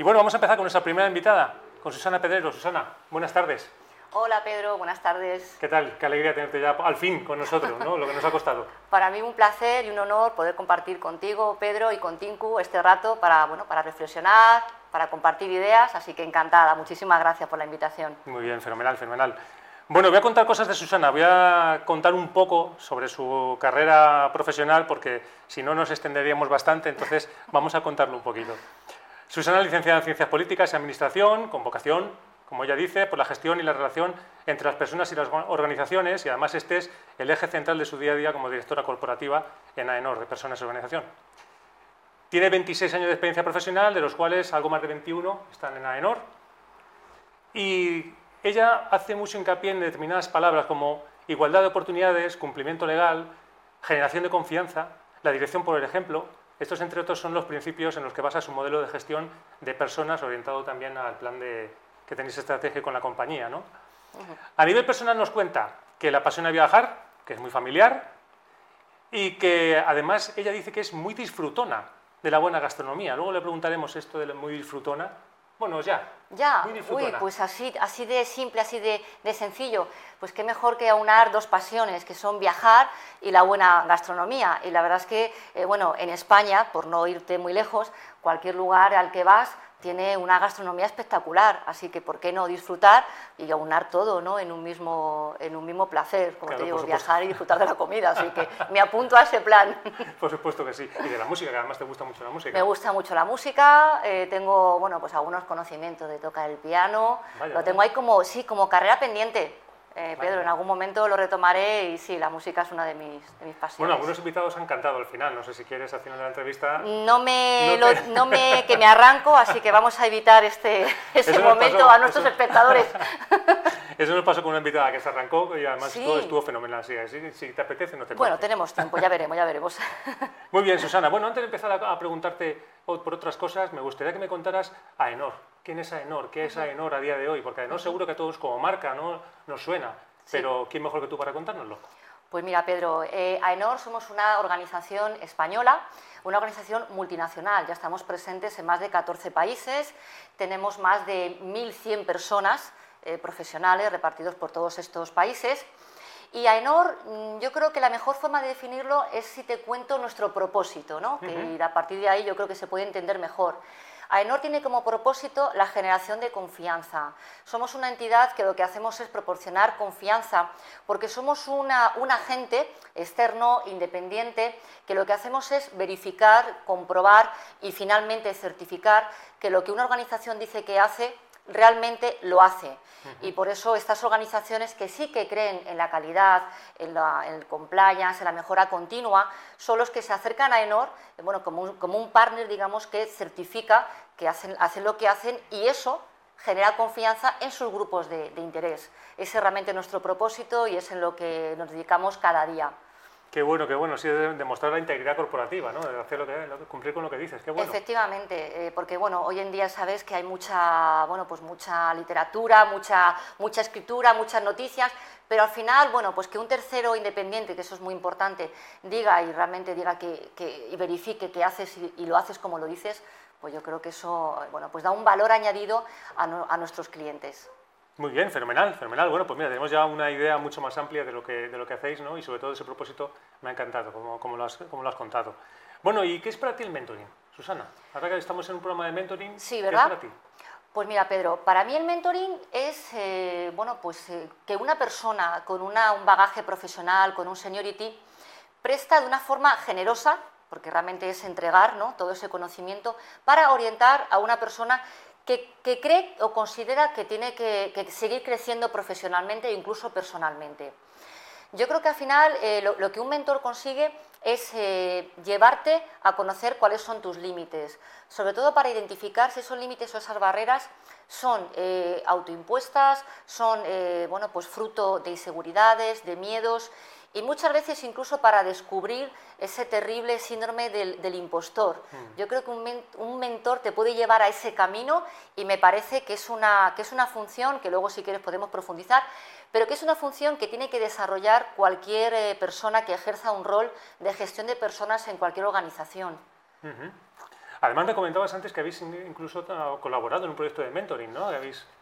Y bueno, vamos a empezar con nuestra primera invitada, con Susana Pedrero. Susana, buenas tardes. Hola Pedro, buenas tardes. ¿Qué tal? Qué alegría tenerte ya al fin con nosotros, ¿no? Lo que nos ha costado. Para mí un placer y un honor poder compartir contigo, Pedro, y con Tinku este rato para, bueno, para reflexionar, para compartir ideas, así que encantada. Muchísimas gracias por la invitación. Muy bien, fenomenal, fenomenal. Bueno, voy a contar cosas de Susana, voy a contar un poco sobre su carrera profesional porque si no nos extenderíamos bastante, entonces vamos a contarlo un poquito. Susana, licenciada en Ciencias Políticas y Administración, con vocación como ella dice, por la gestión y la relación entre las personas y las organizaciones, y además este es el eje central de su día a día como directora corporativa en AENOR, de Personas y Organización. Tiene 26 años de experiencia profesional, de los cuales algo más de 21 están en AENOR, y ella hace mucho hincapié en determinadas palabras como igualdad de oportunidades, cumplimiento legal, generación de confianza, la dirección por el ejemplo. Estos, entre otros, son los principios en los que basa su modelo de gestión de personas orientado también al plan de que tenéis estrategia con la compañía. ¿no? A nivel personal nos cuenta que la apasiona viajar, que es muy familiar y que además ella dice que es muy disfrutona de la buena gastronomía. Luego le preguntaremos esto de muy disfrutona. Bueno, ya. Ya, uy, pues así, así de simple, así de, sencillo. Pues qué mejor que aunar dos pasiones, que son viajar y la buena gastronomía. Y la verdad es que, eh, bueno, en España, por no irte muy lejos, cualquier lugar al que vas, tiene una gastronomía espectacular, así que ¿por qué no disfrutar y aunar todo ¿no? en, un mismo, en un mismo placer? Como te digo, viajar y disfrutar de la comida, así que me apunto a ese plan. Por supuesto que sí. Y de la música, que además te gusta mucho la música. Me gusta mucho la música, eh, tengo bueno, pues algunos conocimientos de tocar el piano, lo tengo ahí como, sí, como carrera pendiente. Eh, Pedro, en algún momento lo retomaré y sí, la música es una de mis, pasiones. Bueno, algunos invitados han cantado al final, no sé si quieres al final de la entrevista. No me, no, me que me arranco, así que vamos a evitar este, ese momento a nuestros espectadores. Eso nos pasó con una invitada que se arrancó y además todo estuvo fenomenal. Así, si, te apetece, no te Bueno, tenemos tiempo, ya veremos, ya veremos. Muy bien, Susana. Bueno, antes de empezar a, a preguntarte por otras cosas, me gustaría que me contaras a Enor. ¿Quién es AENOR? ¿Qué es AENOR a día de hoy? Porque AENOR seguro que a todos como marca ¿no? nos suena, pero ¿quién mejor que tú para contárnoslo? Pues mira, Pedro, eh, AENOR somos una organización española, una organización multinacional. Ya estamos presentes en más de 14 países, tenemos más de 1.100 personas eh, profesionales repartidos por todos estos países. Y AENOR, mm, yo creo que la mejor forma de definirlo es si te cuento nuestro propósito, ¿no? que a partir de ahí yo creo que se puede entender mejor. AENOR tiene como propósito la generación de confianza. Somos una entidad que lo que hacemos es proporcionar confianza porque somos un agente externo, independiente, que lo que hacemos es verificar, comprobar y finalmente certificar que lo que una organización dice que hace realmente lo hace. Y por eso estas organizaciones que sí que creen en la calidad, en, el compliance, en la mejora continua, son los que se acercan a ENOR bueno, como, un, como un partner, digamos, que certifica que hacen, hacen lo que hacen y eso genera confianza en sus grupos de, de interés. Ese es realmente nuestro propósito y es en lo que nos dedicamos cada día. Qué bueno, qué bueno, sí, de demostrar la integridad corporativa, ¿no? De hacer lo que, cumplir con lo que dices. Efectivamente, eh, porque bueno, hoy en día sabes que hay mucha, bueno, pues mucha literatura, mucha, mucha escritura, muchas noticias, pero al final, bueno, pues que un tercero independiente, que eso es muy importante, diga y realmente diga que, que y verifique que haces y, lo haces como lo dices, pues yo creo que eso, bueno, pues da un valor añadido a nuestros clientes. Muy bien, fenomenal, fenomenal. Bueno, pues mira, tenemos ya una idea mucho más amplia de lo que, de lo que hacéis, ¿no? Y sobre todo ese propósito me ha encantado, como, como, lo has, como lo has contado. Bueno, ¿y qué es para ti el mentoring? Susana, ahora que estamos en un programa de mentoring, sí, ¿verdad? ¿qué es para ti? Pues mira, Pedro, para mí el mentoring es eh, bueno, pues, eh, que una persona con una, un bagaje profesional, con un seniority, presta de una forma generosa, porque realmente es entregar ¿no? todo ese conocimiento, para orientar a una persona que, cree o considera que tiene que, seguir creciendo profesionalmente e incluso personalmente. Yo creo que al final eh, lo, que un mentor consigue es eh, llevarte a conocer cuáles son tus límites, sobre todo para identificar si esos límites o esas barreras son eh, autoimpuestas, son bueno, pues fruto de inseguridades, de miedos y muchas veces incluso para descubrir ese terrible síndrome del, impostor. Mm. Yo creo que un, mentor te puede llevar a ese camino y me parece que es, una, que es una función, que luego si quieres podemos profundizar, pero que es una función que tiene que desarrollar cualquier eh, persona que ejerza un rol de gestión de personas en cualquier organización. Además me comentabas antes que habéis incluso colaborado en un proyecto de mentoring, ¿no?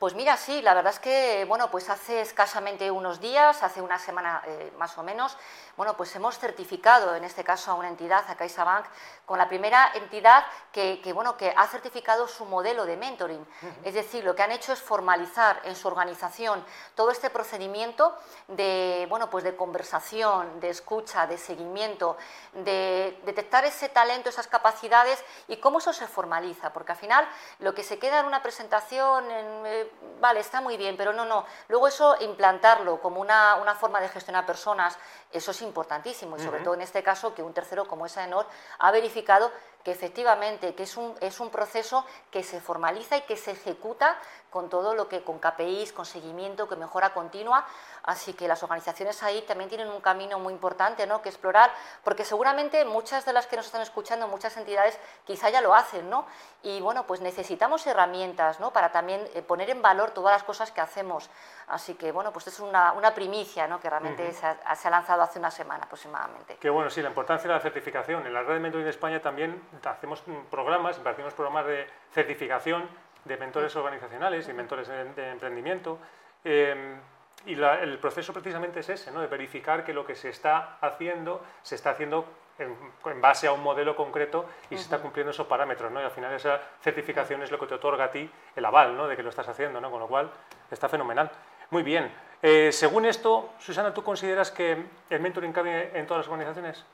Pues mira, sí, la verdad es que, bueno, pues hace escasamente unos días, hace una semana eh, más o menos, bueno, pues hemos certificado, en este caso a una entidad, a CaixaBank, con la primera entidad que, bueno, que ha certificado su modelo de mentoring. Es decir, lo que han hecho es formalizar en su organización todo este procedimiento de, bueno, pues de conversación, de escucha, de seguimiento, de detectar ese talento, esas capacidades y cómo eso se formaliza, porque al final lo que se queda en una presentación, eh, vale, está muy bien, pero no, no. Luego eso implantarlo como una, una forma de gestionar personas, eso es importantísimo y sobre todo en este caso que un tercero como es AENOR ha verificado que efectivamente que es un, es un proceso que se formaliza y que se ejecuta con todo lo que con KPIs, con seguimiento, que mejora continua, así que las organizaciones ahí también tienen un camino muy importante ¿no? que explorar, porque seguramente muchas de las que nos están escuchando, muchas entidades quizá ya lo hacen, ¿no? Y bueno, pues necesitamos herramientas, ¿no? Para también eh, poner en valor todas las cosas que hacemos, así que bueno, pues es una, una primicia, ¿no? Que realmente se, ha, se ha lanzado hace una semana aproximadamente. Qué bueno, sí, la importancia de la certificación. En la red de mentoring de España también hacemos programas, impartimos programas de certificación de mentores organizacionales y mentores de, emprendimiento. Em, y el proceso precisamente es ese, ¿no? de verificar que lo que se está haciendo se está haciendo en, base a un modelo concreto y se está cumpliendo esos parámetros. ¿no? Y al final esa certificación es lo que te otorga a ti el aval ¿no? de que lo estás haciendo, ¿no? con lo cual está fenomenal. Muy bien. Eh, según esto, Susana, ¿tú consideras que el mentoring cabe en todas las organizaciones?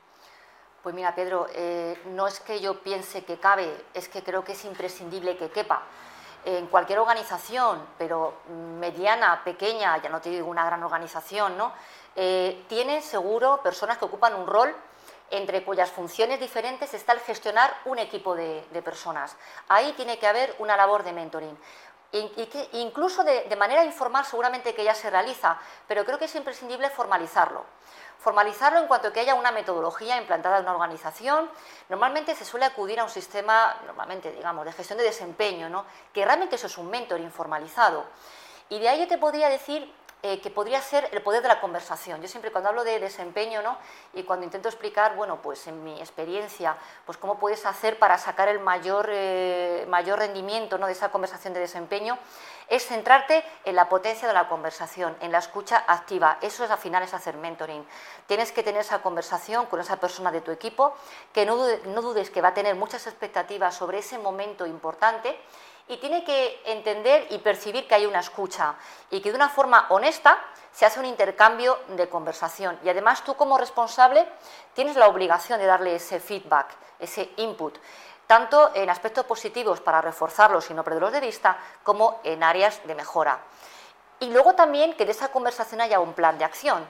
Pues mira, Pedro, eh, no es que yo piense que cabe, es que creo que es imprescindible que quepa. En cualquier organización, pero mediana, pequeña, ya no te digo una gran organización, ¿no? Eh, tiene seguro personas que ocupan un rol entre cuyas funciones diferentes está el gestionar un equipo de, personas. Ahí tiene que haber una labor de mentoring y que incluso de, manera informal seguramente que ya se realiza, pero creo que es imprescindible formalizarlo. Formalizarlo en cuanto que haya una metodología implantada en una organización. Normalmente se suele acudir a un sistema, normalmente, digamos, de gestión de desempeño, ¿no? que realmente eso es un mentor informalizado. Y de ahí yo te podría decir eh, que podría ser el poder de la conversación. Yo siempre cuando hablo de desempeño ¿no? y cuando intento explicar, bueno, pues en mi experiencia, pues cómo puedes hacer para sacar el mayor, eh, mayor rendimiento ¿no? de esa conversación de desempeño, es centrarte en la potencia de la conversación, en la escucha activa. Eso es al final es hacer mentoring. Tienes que tener esa conversación con esa persona de tu equipo, que no, no dudes que va a tener muchas expectativas sobre ese momento importante y tiene que entender y percibir que hay una escucha y que de una forma honesta se hace un intercambio de conversación. Y además tú como responsable tienes la obligación de darle ese feedback, ese input, tanto en aspectos positivos para reforzarlos y no perderlos de vista, como en áreas de mejora. Y luego también que de esa conversación haya un plan de acción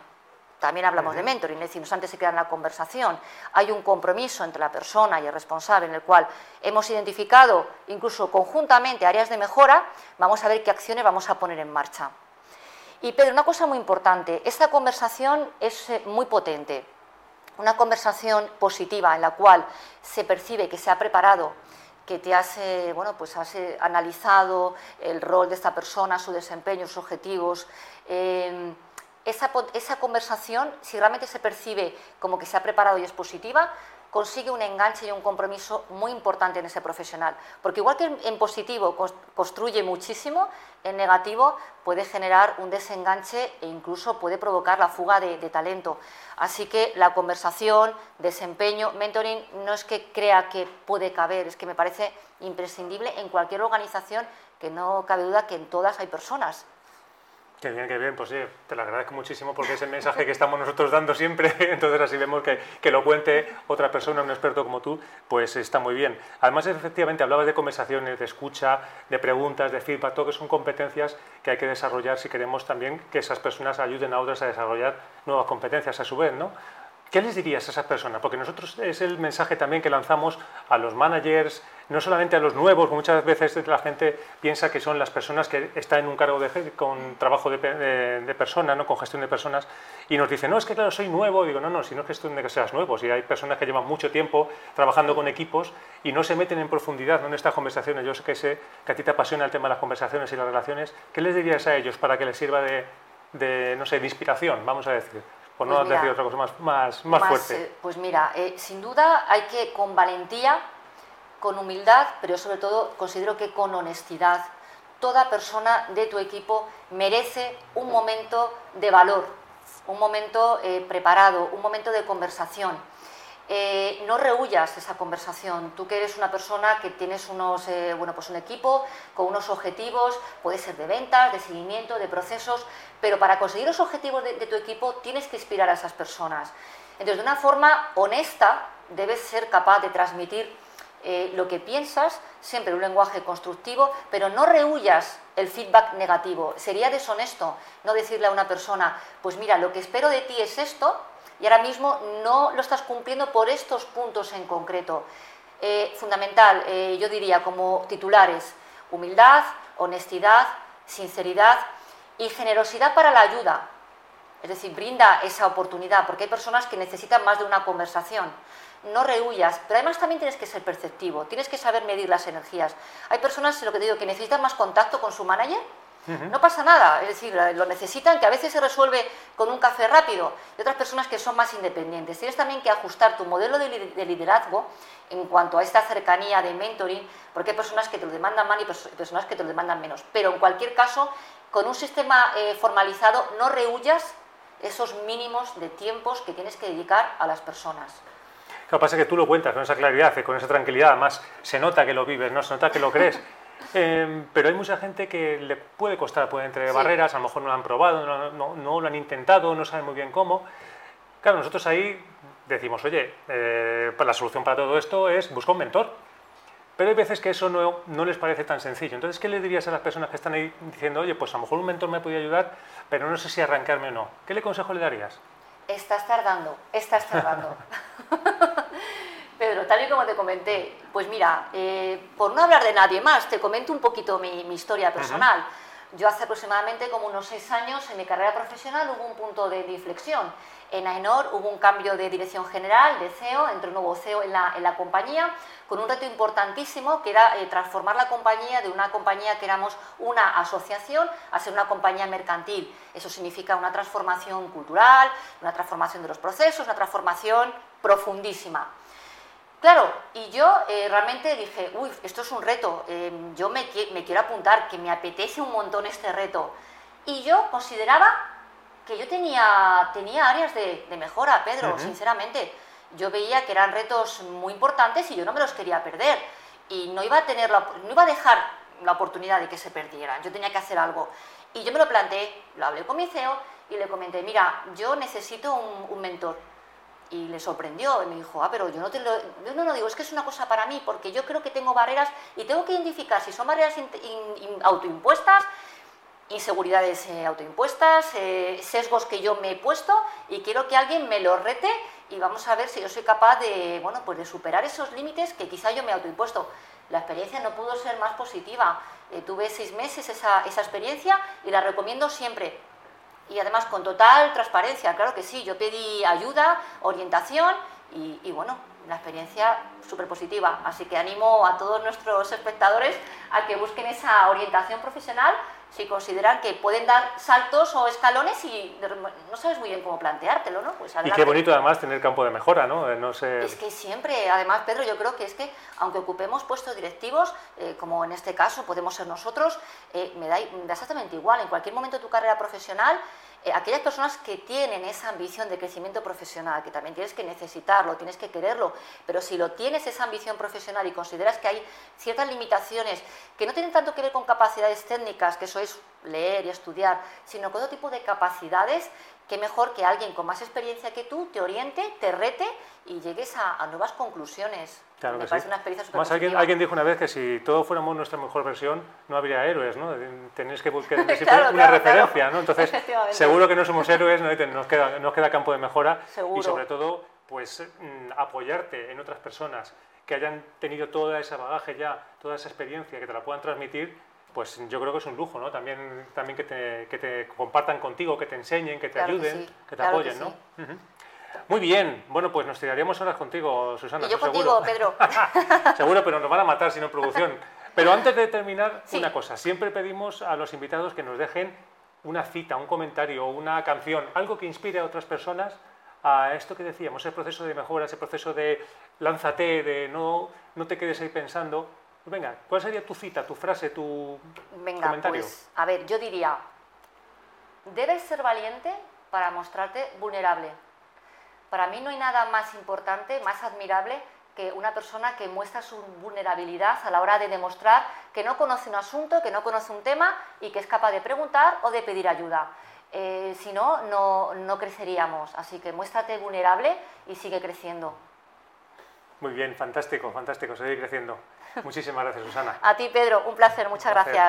también hablamos de mentoring, es decir, no antes se queda en la conversación. Hay un compromiso entre la persona y el responsable en el cual hemos identificado incluso conjuntamente áreas de mejora, vamos a ver qué acciones vamos a poner en marcha. Y Pedro, una cosa muy importante, esta conversación es eh, muy potente, una conversación positiva en la cual se percibe que se ha preparado, que te has, eh, bueno, pues has eh, analizado el rol de esta persona, su desempeño, sus objetivos esa, conversación, si realmente se percibe como que se ha preparado y es positiva, consigue un enganche y un compromiso muy importante en ese profesional. Porque igual que en positivo construye muchísimo, en negativo puede generar un desenganche e incluso puede provocar la fuga de, de, talento. Así que la conversación, desempeño, mentoring, no es que crea que puede caber, es que me parece imprescindible en cualquier organización, que no cabe duda que en todas hay personas Qué bien, qué bien, pues sí, te lo agradezco muchísimo porque es el mensaje que estamos nosotros dando siempre, entonces así vemos que, que, lo cuente otra persona, un experto como tú, pues está muy bien. Además, efectivamente, hablabas de conversaciones, de escucha, de preguntas, de feedback, todo que son competencias que hay que desarrollar si queremos también que esas personas ayuden a otras a desarrollar nuevas competencias a su vez, ¿no? ¿Qué les dirías a esas personas? Porque nosotros es el mensaje también que lanzamos a los managers, no solamente a los nuevos, muchas veces la gente piensa que son las personas que están en un cargo de, con trabajo de, de, personas, ¿no? con gestión de personas, y nos dicen, no, es que claro, soy nuevo. Digo, no, no, si no es cuestión de que seas nuevo, si hay personas que llevan mucho tiempo trabajando con equipos y no se meten en profundidad ¿no? en estas conversaciones. Yo sé que, sé que a ti te apasiona el tema de las conversaciones y las relaciones. ¿Qué les dirías a ellos para que les sirva de, no sé, de inspiración, vamos a decir? Por no pues decir otra cosa más, más, más, fuerte. Eh, pues mira, eh, sin duda hay que con valentía con humildad, pero sobre todo considero que con honestidad. Toda persona de tu equipo merece un momento de valor, un momento eh, preparado, un momento de conversación. Eh, no rehuyas esa conversación. Tú que eres una persona que tienes unos, eh, bueno, pues un equipo con unos objetivos, puede ser de ventas, de seguimiento, de procesos, pero para conseguir los objetivos de, tu equipo tienes que inspirar a esas personas. Entonces, de una forma honesta, debes ser capaz de transmitir eh, lo que piensas, siempre un lenguaje constructivo, pero no rehuyas el feedback negativo. Sería deshonesto no decirle a una persona, pues mira, lo que espero de ti es esto, y ahora mismo no lo estás cumpliendo por estos puntos en concreto. Eh, fundamental, eh, yo diría como titulares, humildad, honestidad, sinceridad y generosidad para la ayuda. Es decir, brinda esa oportunidad, porque hay personas que necesitan más de una conversación. No rehuyas, pero además también tienes que ser perceptivo, tienes que saber medir las energías. Hay personas, lo que digo, que necesitan más contacto con su manager no pasa nada, es decir, lo necesitan, que a veces se resuelve con un café rápido, y otras personas que son más independientes. Tienes también que ajustar tu modelo de liderazgo en cuanto a esta cercanía de mentoring, porque hay personas que te lo demandan más y personas que te lo demandan menos. Pero en cualquier caso, con un sistema eh, formalizado, no rehuyas esos mínimos de tiempos que tienes que dedicar a las personas. Lo que pasa es que tú lo cuentas con esa claridad, con esa tranquilidad, además se nota que lo vives, ¿no? se nota que lo crees. Em, pero hay mucha gente que le puede costar, puede entre barreras, a lo mejor no lo han probado, no, no, lo han intentado, no saben muy bien cómo. Claro, nosotros ahí decimos, oye, eh, la solución para todo esto es buscar un mentor. Pero hay veces que eso no, no, les parece tan sencillo. Entonces, ¿qué le dirías a las personas que están ahí diciendo, oye, pues a lo mejor un mentor me puede ayudar, pero no sé si arrancarme o no? ¿Qué le consejo le darías? Estás tardando, estás tardando. Pedro, tal y como te comenté, pues mira, eh, por no hablar de nadie más, te comento un poquito mi, historia personal. Yo hace aproximadamente como unos seis años en mi carrera profesional hubo un punto de inflexión. En AENOR hubo un cambio de dirección general, de CEO, entró un nuevo CEO en la, compañía, con un reto importantísimo que era eh, transformar la compañía de una compañía que éramos una asociación a ser una compañía mercantil. Eso significa una transformación cultural, una transformación de los procesos, una transformación profundísima. Claro, y yo eh, realmente dije, uy, esto es un reto, em, yo me, quiero apuntar, que me apetece un montón este reto. Y yo consideraba que yo tenía, tenía áreas de, mejora, Pedro, sinceramente. Yo veía que eran retos muy importantes y yo no me los quería perder. Y no iba a, tener no iba a dejar la oportunidad de que se perdieran, yo tenía que hacer algo. Y yo me lo planteé, lo hablé con mi CEO y le comenté, mira, yo necesito un mentor y le sorprendió y me dijo, ah, pero yo no te lo, yo no lo digo, es que es una cosa para mí, porque yo creo que tengo barreras y tengo que identificar si son barreras autoimpuestas, inseguridades eh, autoimpuestas, eh, sesgos que yo me he puesto y quiero que alguien me lo rete y vamos a ver si yo soy capaz de, bueno, pues de superar esos límites que quizá yo me he autoimpuesto. La experiencia no pudo ser más positiva. Eh, tuve seis meses esa, esa experiencia y la recomiendo siempre y además con total transparencia, claro que sí, yo pedí ayuda, orientación y, bueno, la experiencia súper positiva. Así que animo a todos nuestros espectadores a que busquen esa orientación profesional si consideran que pueden dar saltos o escalones y no sabes muy bien cómo planteártelo, ¿no? Pues y qué bonito además tener campo de mejora, ¿no? No sé... Es que siempre, además, Pedro, yo creo que es que aunque ocupemos puestos directivos, eh, como en este caso podemos ser nosotros, eh, me, da, me da exactamente igual. En cualquier momento de tu carrera profesional eh, aquellas personas que tienen esa ambición de crecimiento profesional, que también tienes que necesitarlo, tienes que quererlo, pero si lo tienes esa ambición profesional y consideras que hay ciertas limitaciones que no tienen tanto que ver con capacidades técnicas, que eso es leer y estudiar, sino con otro tipo de capacidades, qué mejor que alguien con más experiencia que tú te oriente, te rete y llegues a, nuevas conclusiones. Claro Me parece una experiencia Más alguien, alguien, dijo una vez que si todos fuéramos nuestra mejor versión, no habría héroes, ¿no? Tenéis que buscar una referencia, ¿no? Entonces, seguro que no somos héroes, ¿no? nos, queda, nos queda campo de mejora y sobre todo, pues mm, apoyarte en otras personas que hayan tenido toda esa bagaje ya, toda esa experiencia, que te la puedan transmitir, pues yo creo que es un lujo, ¿no? También, también que, te, que te compartan contigo, que te enseñen, que te ayuden, que, te apoyen, ¿no? Muy bien, bueno, pues nos tiraríamos horas contigo, Susana. Y yo contigo, Pedro. seguro, pero nos van a matar sin producción. Pero antes de terminar, una cosa, siempre pedimos a los invitados que nos dejen una cita, un comentario, una canción, algo que inspire a otras personas a esto que decíamos, ese proceso de mejora, ese proceso de lánzate, de no, no te quedes ahí pensando. Pues venga, ¿cuál sería tu cita, tu frase, tu Venga, comentario? pues, a ver, yo diría, debes ser valiente para mostrarte vulnerable. Para mí no hay nada más importante, más admirable que una persona que muestra su vulnerabilidad a la hora de demostrar que no conoce un asunto, que no conoce un tema y que es capaz de preguntar o de pedir ayuda. Eh, si no, no, no creceríamos. Así que muéstrate vulnerable y sigue creciendo. Muy bien, fantástico, fantástico, seguir creciendo. Muchísimas gracias, Susana. A ti, Pedro, un placer, muchas Un placer. gracias.